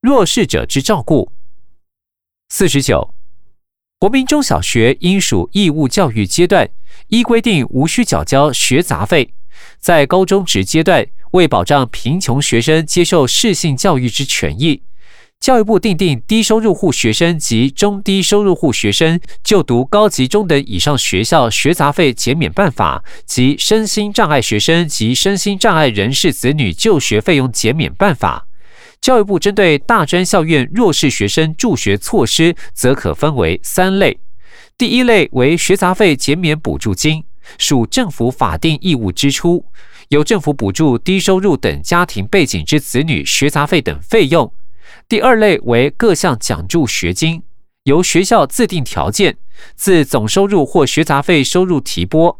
弱势者之照顾。四十九，国民中小学应属义务教育阶段，依规定无需缴交学杂费。在高中职阶段，为保障贫穷学生接受适性教育之权益。教育部订定低收入户学生及中低收入户学生就读高级中等以上学校学杂费减免办法及身心障碍学生及身心障碍人士子女就学费用减免办法。教育部针对大专校院弱势学生助学措施，则可分为三类。第一类为学杂费减免补助金，属政府法定义务支出，由政府补助低收入等家庭背景之子女学杂费等费用。第二类为各项奖助学金，由学校自定条件，自总收入或学杂费收入提拨。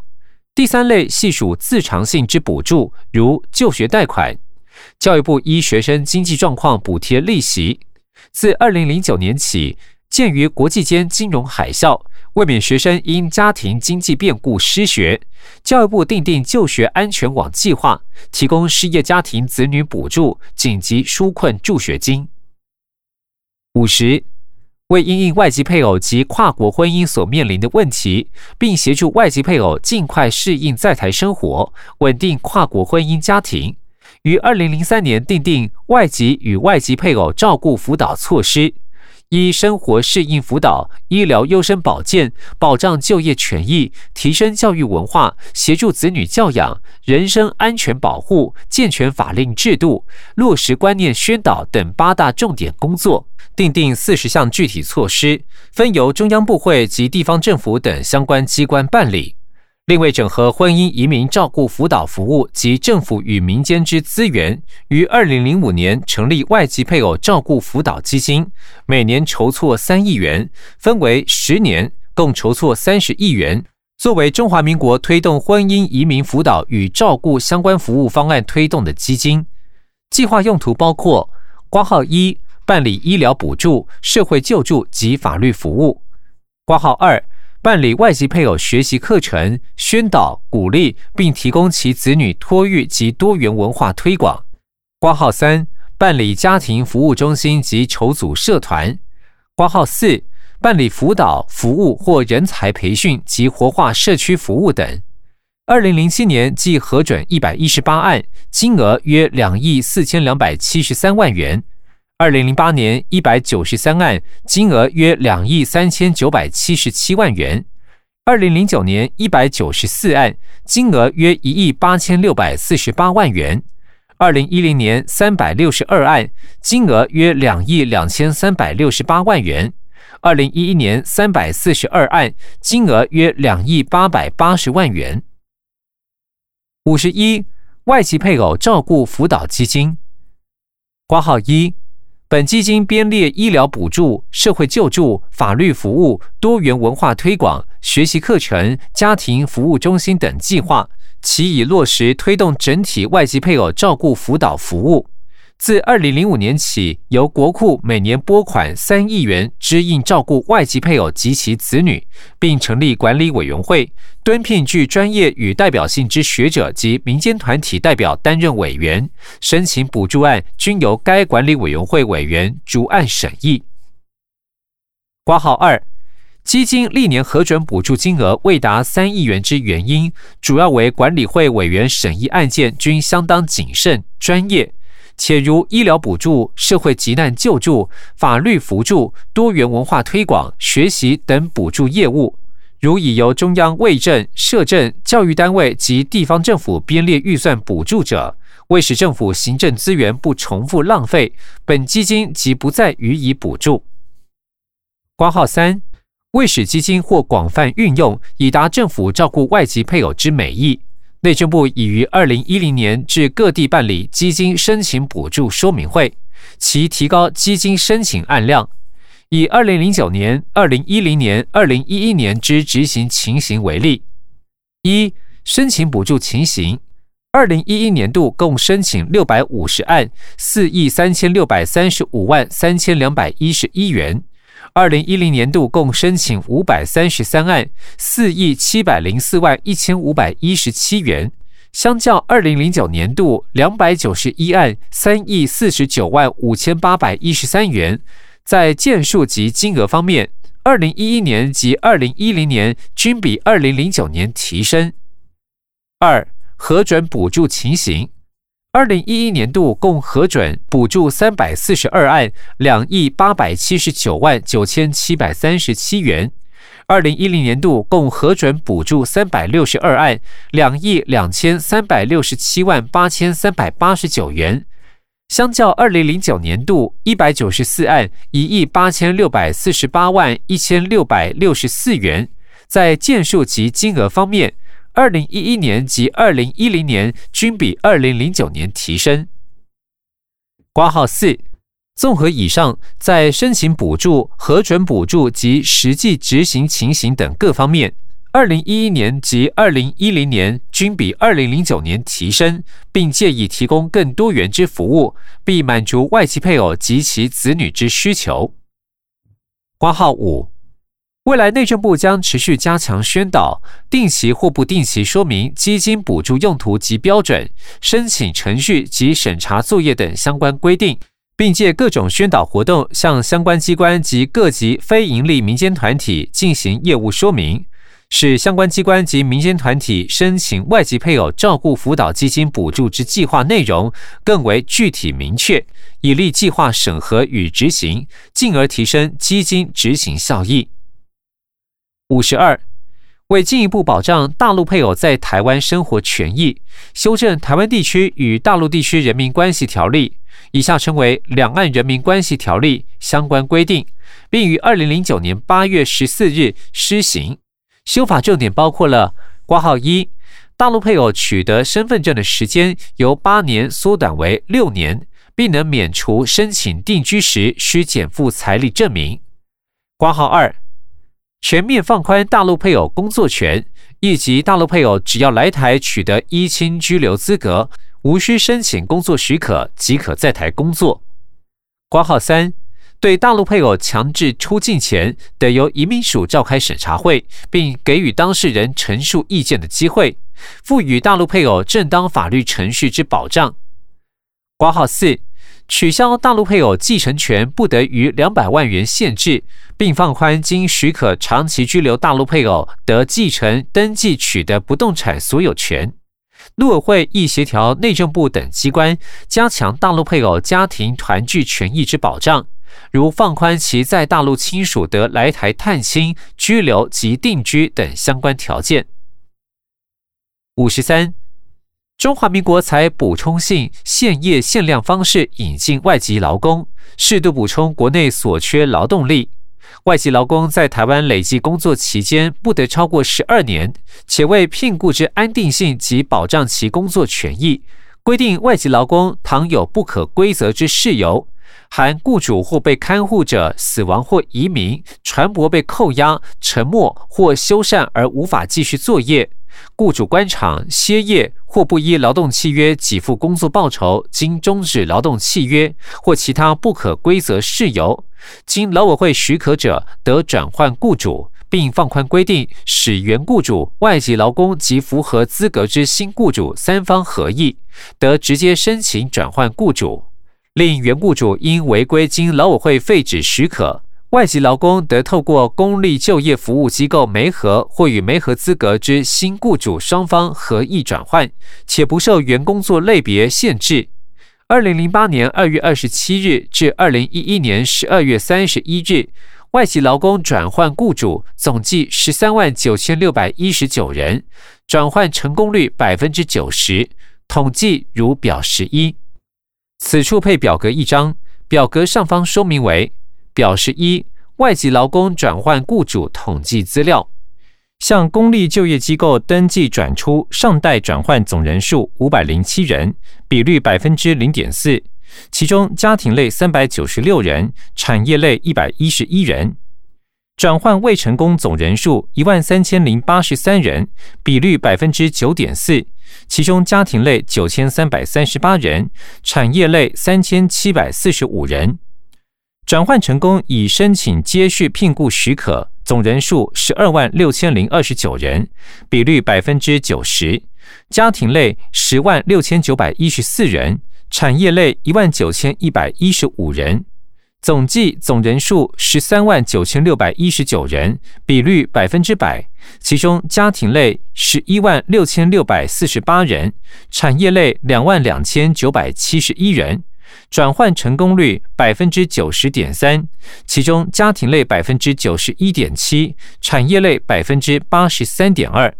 第三类系属自偿性之补助，如就学贷款，教育部依学生经济状况补贴利息。自二零零九年起，鉴于国际间金融海啸，未免学生因家庭经济变故失学，教育部订定就学安全网计划，提供失业家庭子女补助、紧急纾困助学金。五十，为因应外籍配偶及跨国婚姻所面临的问题，并协助外籍配偶尽快适应在台生活，稳定跨国婚姻家庭，于二零零三年订定外籍与外籍配偶照顾辅导措施。一、生活适应辅导、医疗优生保健、保障就业权益、提升教育文化、协助子女教养、人身安全保护、健全法令制度、落实观念宣导等八大重点工作，订定四十项具体措施，分由中央部会及地方政府等相关机关办理。另为整合婚姻移民照顾辅导服务及政府与民间之资源，于二零零五年成立外籍配偶照顾辅导基金，每年筹措三亿元，分为十年，共筹措三十亿元，作为中华民国推动婚姻移民辅导与照顾相关服务方案推动的基金。计划用途包括：挂号一，办理医疗补助、社会救助及法律服务；挂号二。办理外籍配偶学习课程宣导鼓励，并提供其子女托育及多元文化推广。挂号三，办理家庭服务中心及筹组社团。挂号四，办理辅导服务或人才培训及活化社区服务等。二零零七年即核准一百一十八案，金额约两亿四千两百七十三万元。二零零八年一百九十三案，金额约两亿三千九百七十七万元；二零零九年一百九十四案，金额约一亿八千六百四十八万元；二零一零年三百六十二案，金额约两亿两千三百六十八万元；二零一一年三百四十二案，金额约两亿八百八十万元。五十一，外籍配偶照顾辅导基金，挂号一。本基金编列医疗补助、社会救助、法律服务、多元文化推广、学习课程、家庭服务中心等计划，其已落实推动整体外籍配偶照顾辅导服务。自二零零五年起，由国库每年拨款三亿元，支应照顾外籍配偶及其子女，并成立管理委员会，敦聘具专业与代表性之学者及民间团体代表担任委员。申请补助案均由该管理委员会委员逐案审议。挂号二，基金历年核准补助金额未达三亿元之原因，主要为管理会委员审议案件均相当谨慎专业。且如医疗补助、社会急难救助、法律扶助、多元文化推广、学习等补助业务，如已由中央卫政、社政、教育单位及地方政府编列预算补助者，为使政府行政资源不重复浪费，本基金即不再予以补助。挂号三，为使基金或广泛运用，以达政府照顾外籍配偶之美意。内政部已于二零一零年至各地办理基金申请补助说明会，其提高基金申请案量。以二零零九年、二零一零年、二零一一年之执行情形为例，一申请补助情形：二零一一年度共申请六百五十案，四亿三千六百三十五万三千两百一十一元。二零一零年度共申请五百三十三案，四亿七百零四万一千五百一十七元，相较二零零九年度两百九十一案三亿四十九万五千八百一十三元，在件数及金额方面，二零一一年及二零一零年均比二零零九年提升。二、核准补助情形，二零一一年度共核准补助三百四十二案两亿八百七十九万九千七百三十七元。二零一零年度共核准补助三百六十二案两亿两千三百六十七万八千三百八十九元，相较二零零九年度一百九十四案一亿八千六百四十八万一千六百六十四元，在件数及金额方面，二零一一年及二零一零年均比二零零九年提升。挂号四。综合以上，在申请补助、核准补助及实际执行情形等各方面，二零一一年及二零一零年均比二零零九年提升，并建议提供更多元之服务，并满足外籍配偶及其子女之需求。挂号五，未来内政部将持续加强宣导，定期或不定期说明基金补助用途及标准、申请程序及审查作业等相关规定。并借各种宣导活动，向相关机关及各级非营利民间团体进行业务说明，使相关机关及民间团体申请外籍配偶照顾辅导基金补助之计划内容更为具体明确，以利计划审核与执行，进而提升基金执行效益。五十二，为进一步保障大陆配偶在台湾生活权益，修正《台湾地区与大陆地区人民关系条例》。以下称为《两岸人民关系条例》相关规定，并于二零零九年八月十四日施行。修法重点包括了：挂号一，大陆配偶取得身份证的时间由八年缩短为六年，并能免除申请定居时需减负财力证明。挂号二，全面放宽大陆配偶工作权，以及大陆配偶只要来台取得依亲居留资格。无需申请工作许可即可在台工作。挂号三，对大陆配偶强制出境前，得由移民署召开审查会，并给予当事人陈述意见的机会，赋予大陆配偶正当法律程序之保障。挂号四，取消大陆配偶继承权不得于两百万元限制，并放宽经许可长期居留大陆配偶得继承登记取得不动产所有权。陆委会亦协调内政部等机关，加强大陆配偶家庭团聚权益之保障，如放宽其在大陆亲属得来台探亲、居留及定居等相关条件。五十三，中华民国采补充性限业限量方式引进外籍劳工，适度补充国内所缺劳动力。外籍劳工在台湾累计工作期间不得超过十二年，且为聘雇之安定性及保障其工作权益，规定外籍劳工倘有不可归责之事由，含雇主或被看护者死亡或移民、船舶被扣押、沉没或修缮而无法继续作业，雇主官场歇业或不依劳动契约给付工作报酬，经终止劳动契约或其他不可归责事由。经劳委会许可者，得转换雇主，并放宽规定，使原雇主、外籍劳工及符合资格之新雇主三方合意，得直接申请转换雇主。另原雇主因违规经劳委会废止许可，外籍劳工得透过公立就业服务机构媒合或与媒合资格之新雇主双方合意转换，且不受原工作类别限制。二零零八年二月二十七日至二零一一年十二月三十一日，外籍劳工转换雇主总计十三万九千六百一十九人，转换成功率百分之九十，统计如表十一。此处配表格一张，表格上方说明为表示一外籍劳工转换雇主统计资料。向公立就业机构登记转出上代转换总人数五百零七人，比率百分之零点四，其中家庭类三百九十六人，产业类一百一十一人。转换未成功总人数一万三千零八十三人，比率百分之九点四，其中家庭类九千三百三十八人，产业类三千七百四十五人。转换成功已申请接续聘雇许可。总人数十二万六千零二十九人，比率百分之九十，家庭类十万六千九百一十四人，产业类一万九千一百一十五人，总计总人数十三万九千六百一十九人，比率百分之百。其中家庭类十一万六千六百四十八人，产业类两万两千九百七十一人，转换成功率百分之九十点三，其中家庭类百分之九十一点七，产业类百分之八十三点二。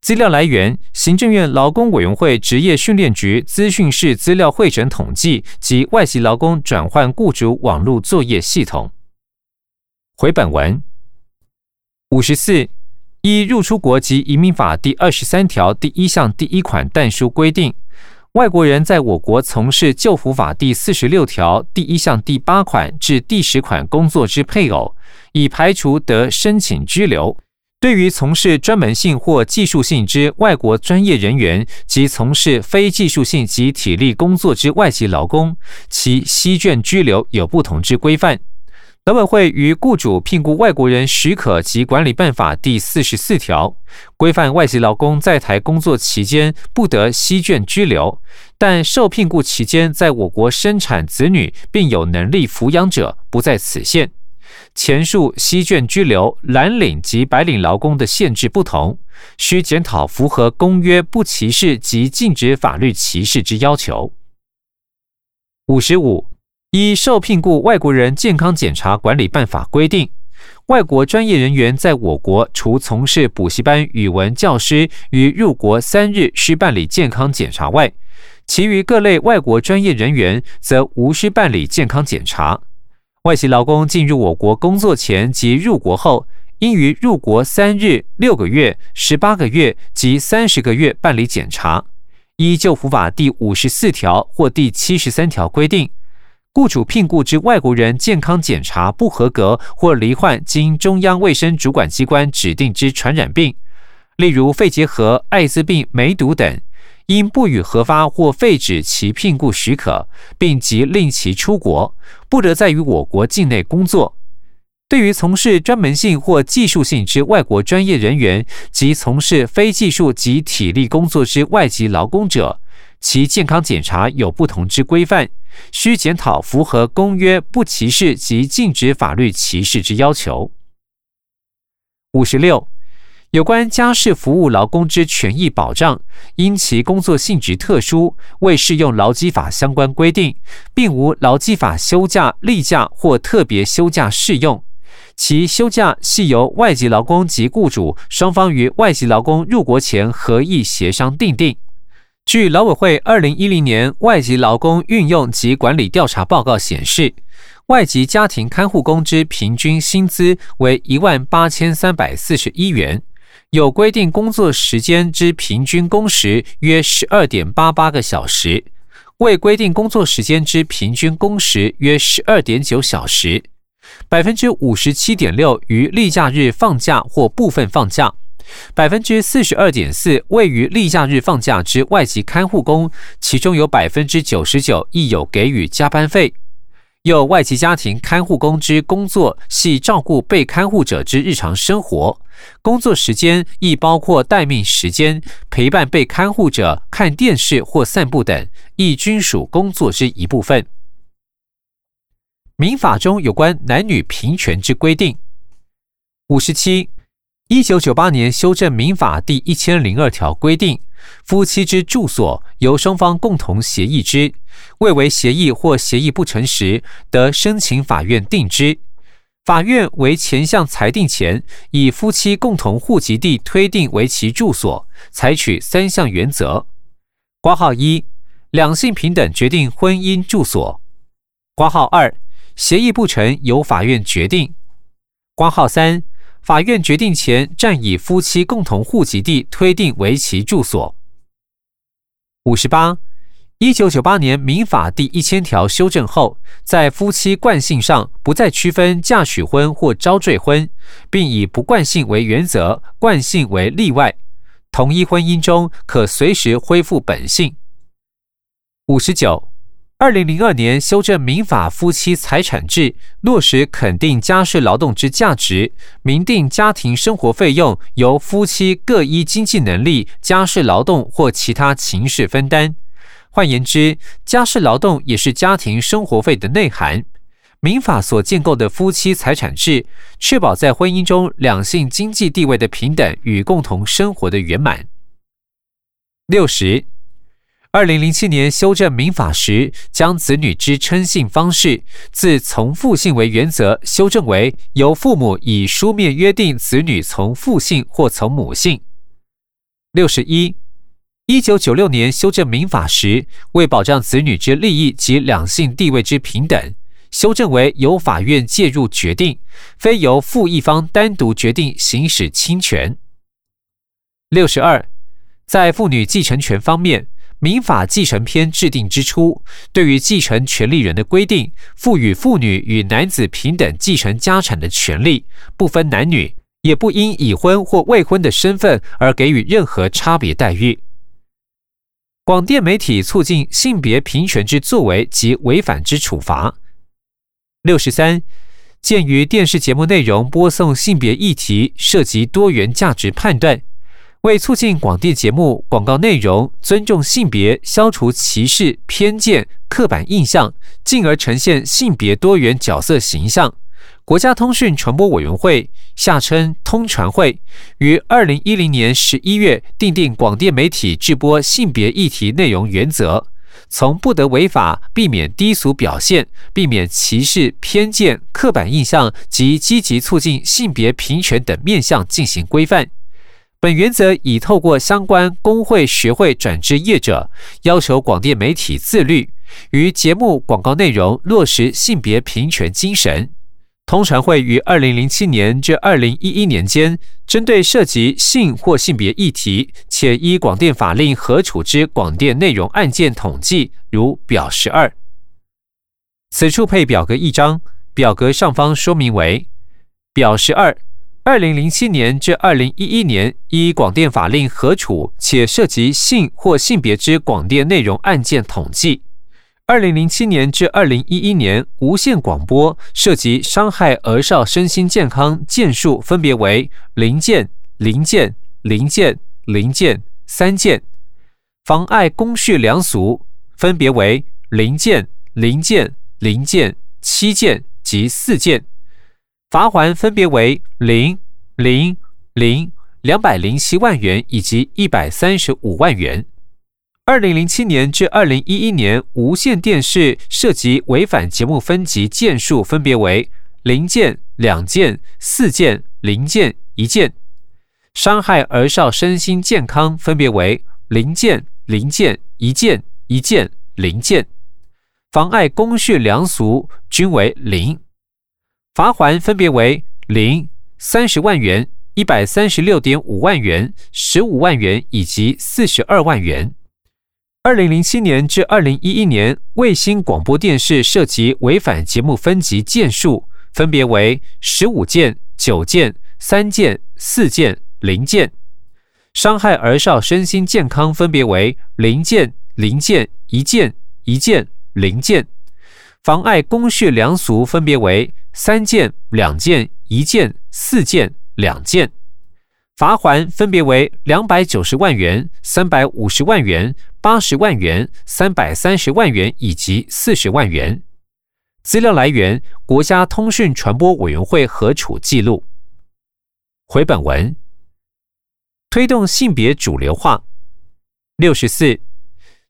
资料来源：行政院劳工委员会职业训练局资讯室资料会诊统计及外籍劳工转换雇主网络作业系统。回本文五十四依入出国及移民法第二十三条第一项第一款但书规定，外国人在我国从事救辅法第四十六条第一项第八款至第十款工作之配偶，已排除得申请居留。对于从事专门性或技术性之外国专业人员及从事非技术性及体力工作之外籍劳工，其息卷居留有不同之规范。劳委会于雇主聘雇外国人许可及管理办法第四十四条规范外籍劳工在台工作期间不得息卷居留，但受聘雇期间在我国生产子女并有能力抚养者不在此限。前述西卷居留蓝领及白领劳工的限制不同，需检讨符合公约不歧视及禁止法律歧视之要求。五十五，依受聘雇外国人健康检查管理办法规定，外国专业人员在我国除从事补习班语文教师于入国三日需办理健康检查外，其余各类外国专业人员则无需办理健康检查。外籍劳工进入我国工作前及入国后，应于入国三日、六个月、十八个月及三十个月办理检查。依旧服法第五十四条或第七十三条规定，雇主聘雇之外国人健康检查不合格或罹患经中央卫生主管机关指定之传染病，例如肺结核、艾滋病、梅毒等。因不予核发或废止其聘雇许可，并即令其出国，不得在于我国境内工作。对于从事专门性或技术性之外国专业人员及从事非技术及体力工作之外籍劳工者，其健康检查有不同之规范，需检讨符合公约不歧视及禁止法律歧视之要求。五十六。有关家事服务劳工之权益保障，因其工作性质特殊，未适用劳基法相关规定，并无劳基法休假、例假或特别休假适用。其休假系由外籍劳工及雇主双方于外籍劳工入国前合意协商订定。据劳委会二零一零年外籍劳工运用及管理调查报告显示，外籍家庭看护工之平均薪资为一万八千三百四十一元。有规定工作时间之平均工时约十二点八八个小时，未规定工作时间之平均工时约十二点九小时。百分之五十七点六于例假日放假或部分放假，百分之四十二点四位于例假日放假之外籍看护工，其中有百分之九十九亦有给予加班费。有外籍家庭看护工之工作系照顾被看护者之日常生活，工作时间亦包括待命时间、陪伴被看护者看电视或散步等，亦均属工作之一部分。民法中有关男女平权之规定。五十七，一九九八年修正民法第一千零二条规定。夫妻之住所由双方共同协议之，未为协议或协议不成时，得申请法院定之。法院为前项裁定前，以夫妻共同户籍地推定为其住所，采取三项原则：挂号一，两性平等决定婚姻住所；挂号二，协议不成由法院决定；挂号三。法院决定前，暂以夫妻共同户籍地推定为其住所。五十八，一九九八年民法第一千条修正后，在夫妻惯性上不再区分嫁娶婚或招赘婚，并以不惯性为原则，惯性为例外。同一婚姻中可随时恢复本性。五十九。二零零二年修正民法夫妻财产制，落实肯定家事劳动之价值，明定家庭生活费用由夫妻各依经济能力、家事劳动或其他情事分担。换言之，家事劳动也是家庭生活费的内涵。民法所建构的夫妻财产制，确保在婚姻中两性经济地位的平等与共同生活的圆满。六十。二零零七年修正民法时，将子女之称姓方式自从父姓为原则，修正为由父母以书面约定子女从父姓或从母姓。六十一，一九九六年修正民法时，为保障子女之利益及两性地位之平等，修正为由法院介入决定，非由父一方单独决定行使亲权。六十二，在妇女继承权方面。民法继承篇制定之初，对于继承权利人的规定，赋予妇女与男子平等继承家产的权利，不分男女，也不因已婚或未婚的身份而给予任何差别待遇。广电媒体促进性别平权之作为及违反之处罚。六十三，鉴于电视节目内容播送性别议题涉及多元价值判断。为促进广电节目广告内容尊重性别、消除歧视、偏见、刻板印象，进而呈现性别多元角色形象，国家通讯传播委员会（下称通传会）于二零一零年十一月订定广电媒体制播性别议题内容原则，从不得违法、避免低俗表现、避免歧视、偏见、刻板印象及积极促进性别平权等面向进行规范。本原则已透过相关工会、学会转至业者，要求广电媒体自律，于节目广告内容落实性别平权精神。通传会于二零零七年至二零一一年间，针对涉及性或性别议题且依广电法令核处之广电内容案件统计，如表十二。此处配表格一张，表格上方说明为表十二。二零零七年至二零一一年，依广电法令核处且涉及性或性别之广电内容案件统计；二零零七年至二零一一年，无线广播涉及伤害儿少身心健康件数分别为零件、零件、零件、零件三件；妨碍公序良俗分别为零件、零件、零件七件及四件。罚还分别为零、零、零、两百零七万元以及一百三十五万元。二零零七年至二零一一年，无线电视涉及违反节目分级件数分别为零件、两件、四件、零件、一件；伤害儿少身心健康分别为零件、零件、一件、一件、零件；妨碍公序良俗均为零。罚还分别为零、三十万元、一百三十六点五万元、十五万元以及四十二万元。二零零七年至二零一一年，卫星广播电视涉及违反节目分级件数分别为十五件、九件、三件、四件、零件；伤害儿少身心健康分别为零件、零件、一件、一件、零件；妨碍公序良俗分别为。三件、两件、一件、四件、两件，罚还分别为两百九十万元、三百五十万元、八十万元、三百三十万元以及四十万元。资料来源：国家通讯传播委员会核处记录。回本文：推动性别主流化。六十四，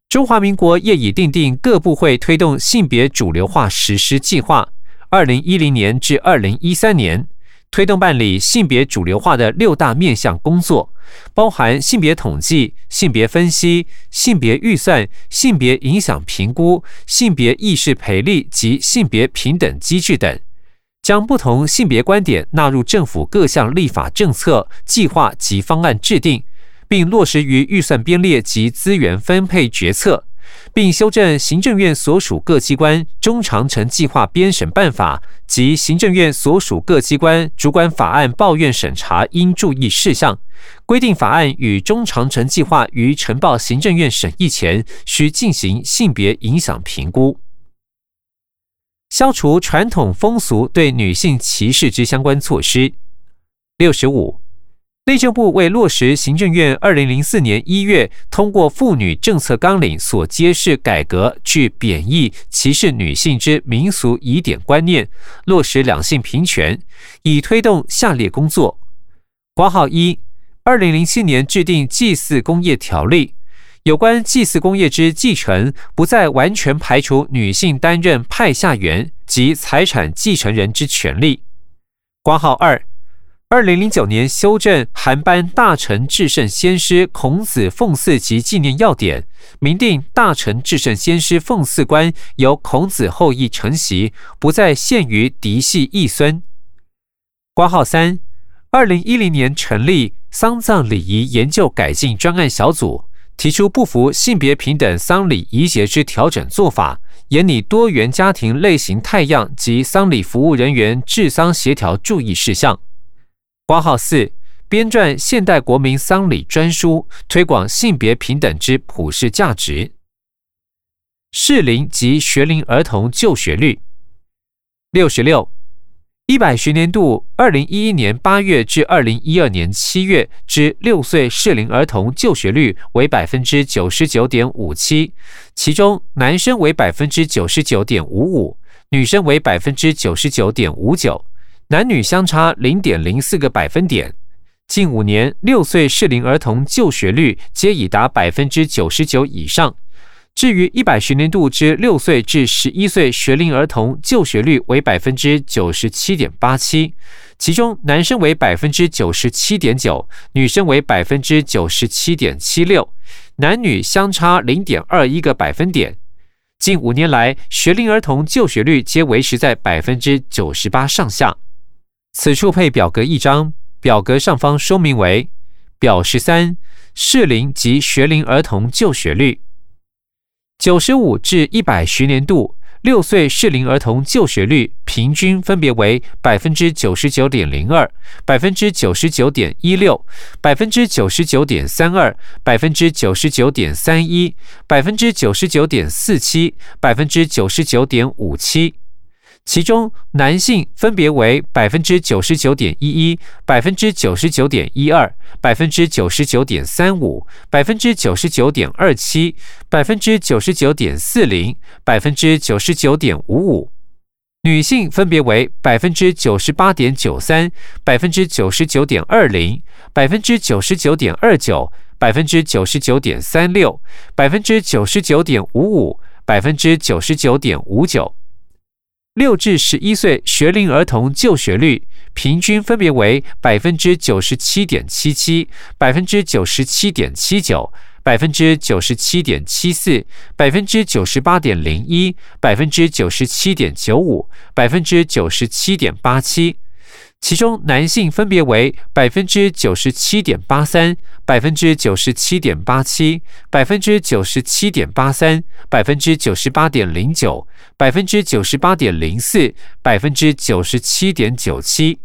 中华民国业已订定各部会推动性别主流化实施计划。二零一零年至二零一三年，推动办理性别主流化的六大面向工作，包含性别统计、性别分析、性别预算、性别影响评估、性别意识培力及性别平等机制等，将不同性别观点纳入政府各项立法政策、计划及方案制定，并落实于预算编列及资源分配决策。并修正行政院所属各机关中长程计划编审办法及行政院所属各机关主管法案抱怨审查应注意事项，规定法案与中长程计划于呈报行政院审议前，需进行性别影响评估。消除传统风俗对女性歧视之相关措施。六十五，内政部为落实行政院二零零四年一月通过妇女政策纲领所揭示改革去贬义歧视女性之民俗疑点观念，落实两性平权，以推动下列工作：括号一，二零零七年制定祭祀工业条例。有关祭祀工业之继承，不再完全排除女性担任派下员及财产继承人之权利。括号二，二零零九年修正韩班大臣至圣先师孔子奉祀及纪念要点，明定大臣至圣先师奉祀官由孔子后裔承袭，不再限于嫡系义孙。挂号三，二零一零年成立丧葬礼仪研究改进专案小组。提出不服性别平等丧礼仪节之调整做法，严拟多元家庭类型太样及丧礼服务人员治丧协调注意事项。挂号四，编撰现代国民丧礼专书，推广性别平等之普世价值。适龄及学龄儿童就学率六十六。一百学年度，二零一一年八月至二零一二年七月之六岁适龄儿童就学率为百分之九十九点五七，其中男生为百分之九十九点五五，女生为百分之九十九点五九，男女相差零点零四个百分点。近五年六岁适龄儿童就学率皆已达百分之九十九以上。至于一百学年度之六岁至十一岁学龄儿童就学率为百分之九十七点八七，其中男生为百分之九十七点九，女生为百分之九十七点七六，男女相差零点二一个百分点。近五年来，学龄儿童就学率皆维持在百分之九十八上下。此处配表格一张，表格上方说明为表十三：适龄及学龄儿童就学率。九十五至一百学年度六岁适龄儿童就学率平均分别为百分之九十九点零二、百分之九十九点一六、百分之九十九点三二、百分之九十九点三一、百分之九十九点四七、百分之九十九点五七。其中男性分别为百分之九十九点一一、百分之九十九点一二、百分之九十九点三五、百分之九十九点二七、百分之九十九点四零、百分之九十九点五五；女性分别为百分之九十八点九三、百分之九十九点二零、百分之九十九点二九、百分之九十九点三六、百分之九十九点五五、百分之九十九点五九。六至十一岁学龄儿童就学率平均分别为百分之九十七点七七、百分之九十七点七九、百分之九十七点七四、百分之九十八点零一、百分之九十七点九五、百分之九十七点八七。其中男性分别为百分之九十七点八三、百分之九十七点八七、百分之九十七点八三、百分之九十八点零九、百分之九十八点零四、百分之九十七点九七；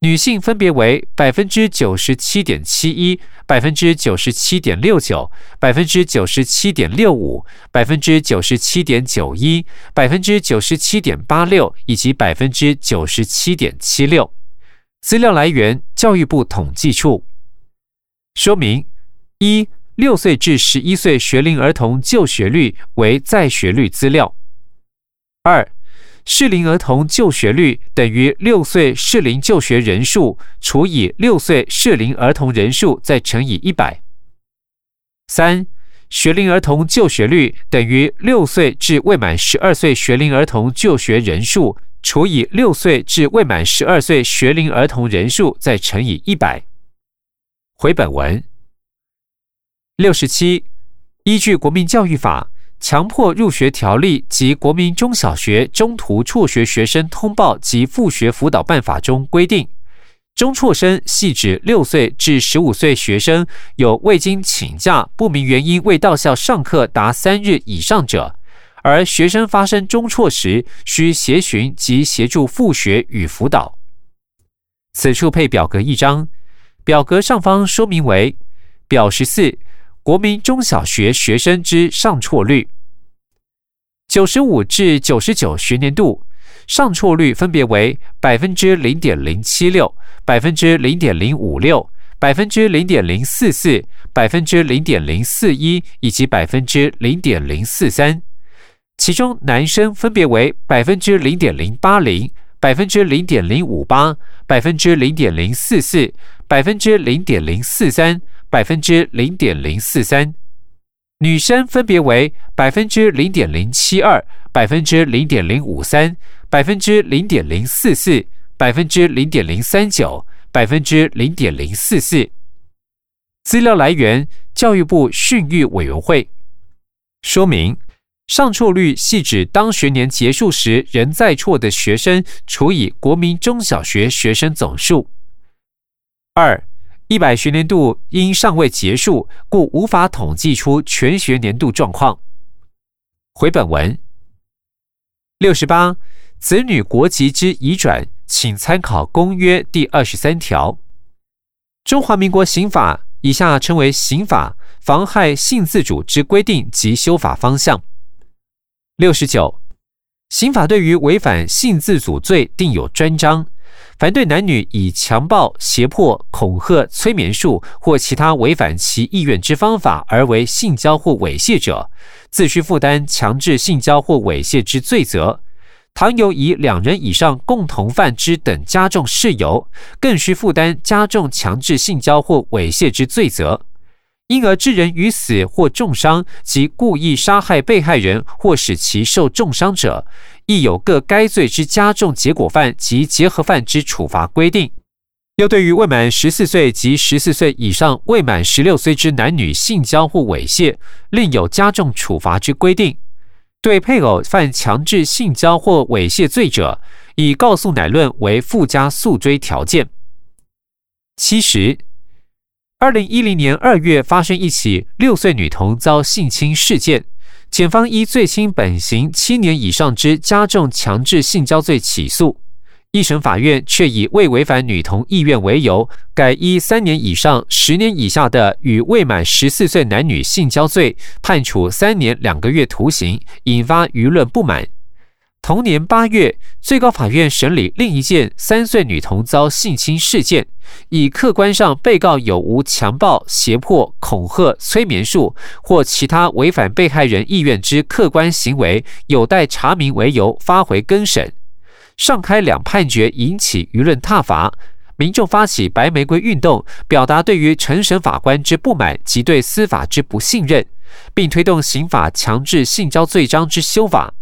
女性分别为百分之九十七点七一、百分之九十七点六九、百分之九十七点六五、百分之九十七点九一、百分之九十七点八六以及百分之九十七点七六。资料来源：教育部统计处。说明：一、六岁至十一岁学龄儿童就学率为在学率资料；二、适龄儿童就学率等于六岁适龄就学人数除以六岁适龄儿童人数再乘以一百；三、学龄儿童就学率等于六岁至未满十二岁学龄儿童就学人数。除以六岁至未满十二岁学龄儿童人数，再乘以一百。回本文六十七，依据《国民教育法》、强迫入学条例及《国民中小学中途辍学学生通报及复学辅导办法》中规定，中辍生系指六岁至十五岁学生有未经请假、不明原因未到校上课达三日以上者。而学生发生中辍时，需协寻及协助复学与辅导。此处配表格一张，表格上方说明为表十四：国民中小学学生之上辍率。九十五至九十九学年度，上辍率分别为百分之零点零七六、百分之零点零五六、百分之零点零四四、百分之零点零四一以及百分之零点零四三。其中男生分别为百分之零点零八零、百分之零点零五八、百分之零点零四四、百分之零点零四三、百分之零点零四三。女生分别为百分之零点零七二、百分之零点零五三、百分之零点零四四、百分之零点零三九、百分之零点零四四。资料来源：教育部训育委员会。说明：上错率系指当学年结束时仍在错的学生除以国民中小学学生总数。二。一百学年度因尚未结束，故无法统计出全学年度状况。回本文六十八，子女国籍之移转，请参考公约第二十三条。中华民国刑法以下称为刑法妨害性自主之规定及修法方向。六十九，刑法对于违反性自主罪定有专章。凡对男女以强暴、胁迫、恐吓、催眠术或其他违反其意愿之方法而为性交或猥亵者，自需负担强制性交或猥亵之罪责；倘有以两人以上共同犯之等加重事由，更需负担加重强制性交或猥亵之罪责。因而致人于死或重伤及故意杀害被害人或使其受重伤者，亦有各该罪之加重结果犯及结合犯之处罚规定。又对于未满十四岁及十四岁以上未满十六岁之男女性交或猥亵，另有加重处罚之规定。对配偶犯强制性交或猥亵罪者，以告诉乃论为附加诉追条件。七十。二零一零年二月发生一起六岁女童遭性侵事件，检方依最轻本刑七年以上之加重强制性交罪起诉，一审法院却以未违反女童意愿为由，改依三年以上十年以下的与未满十四岁男女性交罪，判处三年两个月徒刑，引发舆论不满。同年八月，最高法院审理另一件三岁女童遭性侵事件，以客观上被告有无强暴、胁迫、恐吓、催眠术或其他违反被害人意愿之客观行为有待查明为由，发回更审。上开两判决引起舆论挞伐，民众发起白玫瑰运动，表达对于陈审法官之不满及对司法之不信任，并推动刑法强制性交罪章之修法。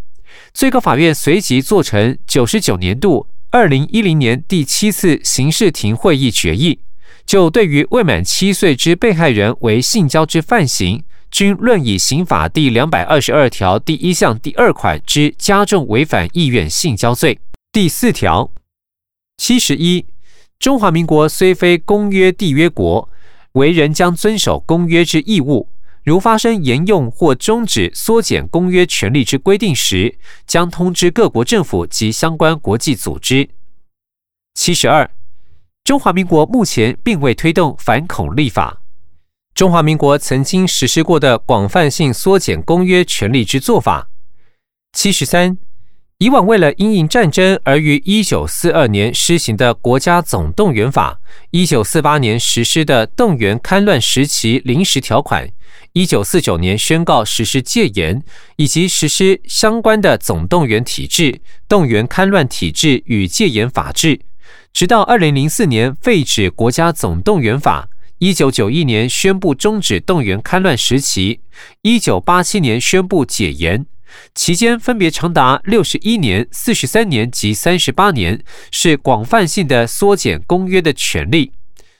最高法院随即做成九十九年度二零一零年第七次刑事庭会议决议，就对于未满七岁之被害人为性交之犯行，均论以刑法第两百二十二条第一项第二款之加重违反意愿性交罪。第四条七十一，中华民国虽非公约缔约国，为人将遵守公约之义务。如发生沿用或终止缩减公约权利之规定时，将通知各国政府及相关国际组织。七十二，中华民国目前并未推动反恐立法。中华民国曾经实施过的广泛性缩减公约权利之做法。七十三。以往为了因应战争而于一九四二年施行的国家总动员法，一九四八年实施的动员戡乱时期临时条款，一九四九年宣告实施戒严，以及实施相关的总动员体制、动员戡乱体制与戒严法制，直到二零零四年废止国家总动员法，一九九一年宣布终止动员戡乱时期，一九八七年宣布解严。期间分别长达六十一年、四十三年及三十八年，是广泛性的缩减公约的权利。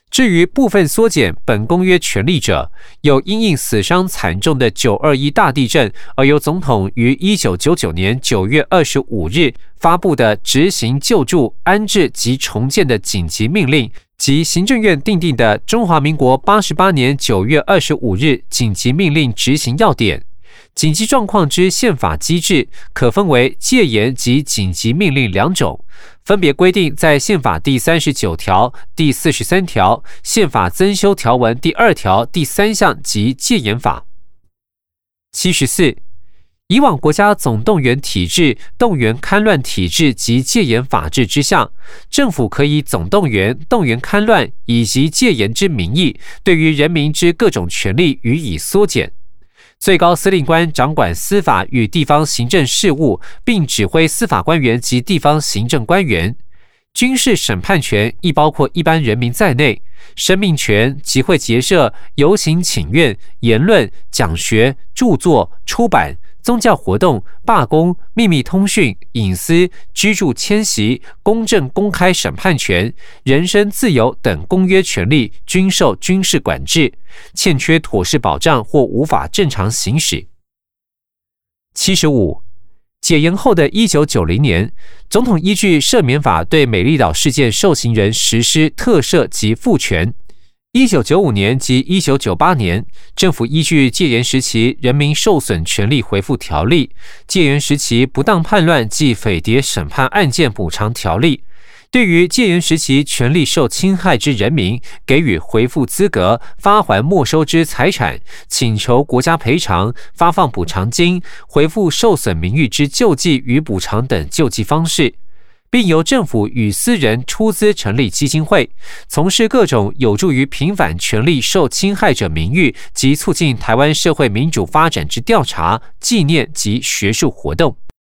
至于部分缩减本公约权利者，有因应死伤惨重的九二一大地震而由总统于一九九九年九月二十五日发布的执行救助、安置及重建的紧急命令，及行政院订定的中华民国八十八年九月二十五日紧急命令执行要点。紧急状况之宪法机制可分为戒严及紧急命令两种，分别规定在宪法第三十九条、第四十三条、宪法增修条文第二条第三项及戒严法。七十四，以往国家总动员体制、动员戡乱体制及戒严法制之下，政府可以总动员、动员戡乱以及戒严之名义，对于人民之各种权利予以缩减。最高司令官掌管司法与地方行政事务，并指挥司法官员及地方行政官员。军事审判权亦包括一般人民在内，生命权、集会结社、游行请愿、言论、讲学、著作、出版、宗教活动、罢工、秘密通讯、隐私、居住迁徙、公正公开审判权、人身自由等公约权利均受军事管制，欠缺妥适保障或无法正常行使。七十五。解严后的一九九零年，总统依据赦免法对美丽岛事件受刑人实施特赦及复权。一九九五年及一九九八年，政府依据戒严时期人民受损权利回复条例、戒严时期不当叛乱及匪谍审判案件补偿条例。对于戒严时期权利受侵害之人民，给予回复资格、发还没收之财产、请求国家赔偿、发放补偿金、回复受损名誉之救济与补偿等救济方式，并由政府与私人出资成立基金会，从事各种有助于平反权利受侵害者名誉及促进台湾社会民主发展之调查、纪念及学术活动。